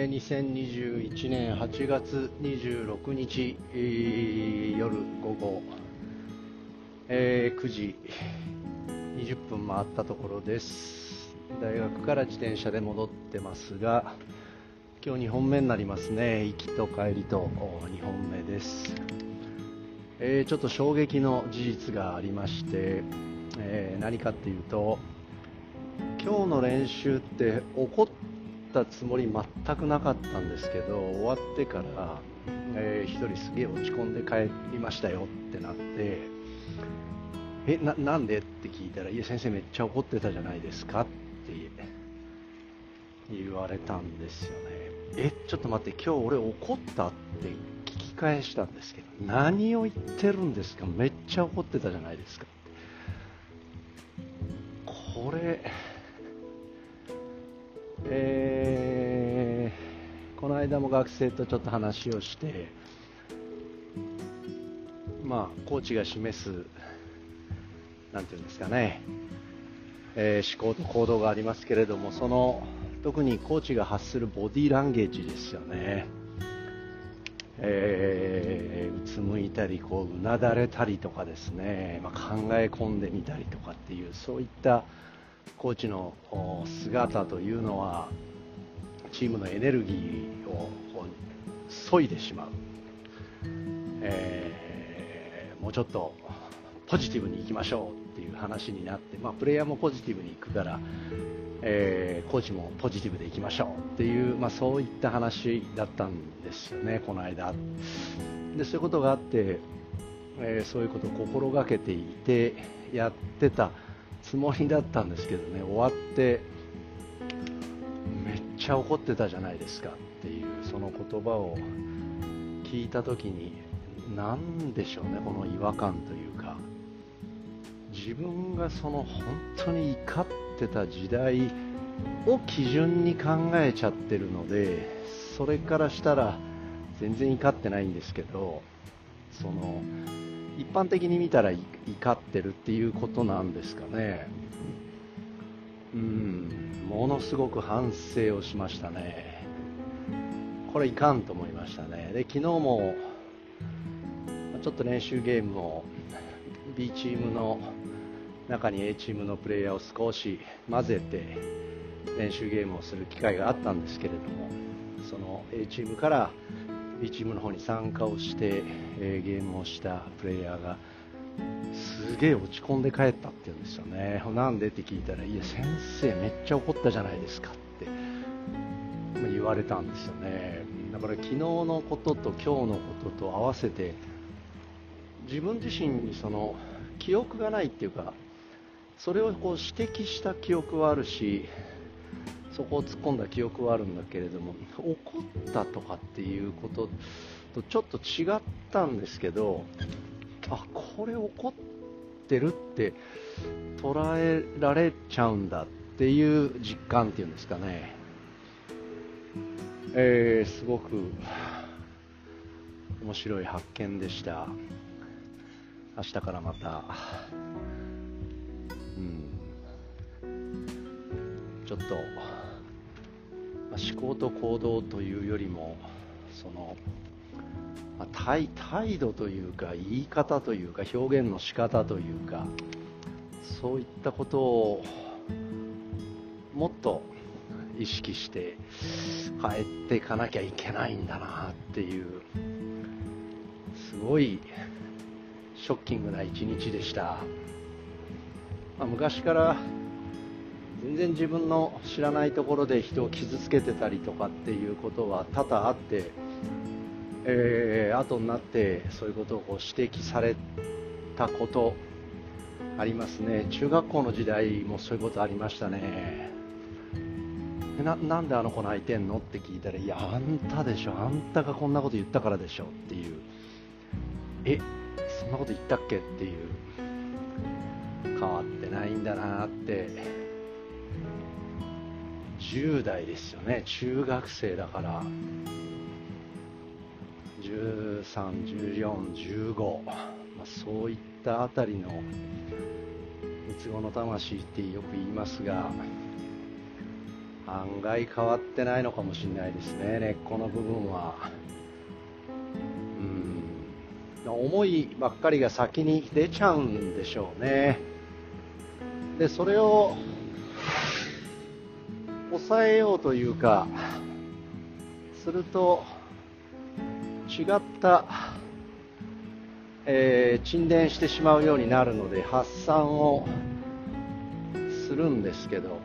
えー、2021年8月26日、えー、夜午後、えー、9時20分回ったところです。大学から自転車で戻ってますが今日2本目になりますね。行きと帰りと2本目です、えー、ちょっと衝撃の事実がありまして、えー、何かっていうと今日の練習って怒ったつもり全くなかったんですけど終わってから、えー、1人すげえ落ち込んで帰りましたよってなってえななんでって聞いたらいや先生めっちゃ怒ってたじゃないですかって言われたんですよね。えちょっと待って今日俺怒ったって聞き返したんですけど何を言ってるんですか？めっちゃ怒ってたじゃないですかこれえー、この間も学生とちょっと話をして、まあ、コーチが示す、なんていうんですかね、えー、思考と行動がありますけれども、その特にコーチが発するボディーランゲージですよね。えー、うつむいたりこううなだれたりとかですね、まあ、考え込んでみたりとかっていうそういったコーチの姿というのはチームのエネルギーを削いでしまう、えー、もうちょっとポジティブにいきましょうっていう話になって、まあ、プレイヤーもポジティブにいくから、えー、コーチもポジティブでいきましょうっていう、まあ、そういった話だったんですよね、この間。でそういうことがあって、えー、そういうことを心がけていてやってたつもりだったんですけどね終わってめっちゃ怒ってたじゃないですかっていうその言葉を聞いた時に何でしょうねこの違和感というか。自分がその本当に怒ってた時代を基準に考えちゃってるのでそれからしたら全然怒ってないんですけどその一般的に見たら怒ってるっていうことなんですかね。うんものすごく反省をしましたね。これいかんと思いましたね。で昨日もちょっと練習ゲームを B チームの中に A チームのプレイヤーを少し混ぜて練習ゲームをする機会があったんですけれどもその A チームから B チームの方に参加をして、えー、ゲームをしたプレイヤーがすげえ落ち込んで帰ったって言うんですよね。なんでって聞いたらいや先生めっちゃ怒ったじゃないですかって言われたんですよね。だから昨日のことと今日のことと合わせて自分自身にその記憶がないっていうかそれをこう指摘した記憶はあるしそこを突っ込んだ記憶はあるんだけれども怒ったとかっていうこととちょっと違ったんですけどあこれ怒ってるって捉えられちゃうんだっていう実感っていうんですかね、えー、すごく面白い発見でした。明日からまた、うん、ちょっと思考と行動というよりもその、まあ、態態度というか言い方というか表現の仕方というかそういったことをもっと意識して変えていかなきゃいけないんだなっていうすごいショッキングな一日でした、まあ、昔から全然自分の知らないところで人を傷つけてたりとかっていうことは多々あって、えー、後になってそういうことをこう指摘されたことありますね。中学校の時代もそういうことありましたね。ななんであの子泣いてんのって聞いたらいやあんたでしょ。あんたがこんなこと言ったからでしょっていう。えそんなこと言ったっけっていう。変わってないんだなって。10代ですよね。中学生だから。131415、まあ、そういったあたりの三つ子の魂ってよく言いますが案外変わってないのかもしれないですね。根っこの部分は。うん。思いばっかりが先に出ちゃうんでしょうね。でそれを抑えようというかすると違った、えー、沈殿してしまうようになるので発散をするんですけど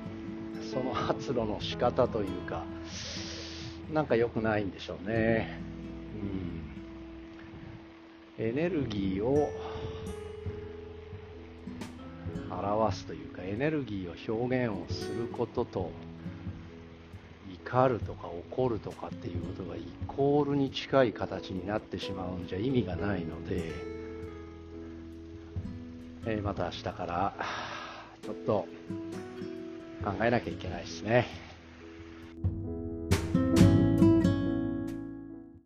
その発露の仕方というかなんか良くないんでしょうね、うん、エネルギーを表すというかエネルギーを表現をすることと怒るとか怒るとかっていうことがイコールに近い形になってしまうんじゃ意味がないので、えー、また明日からちょっと考えなきゃいけないですね。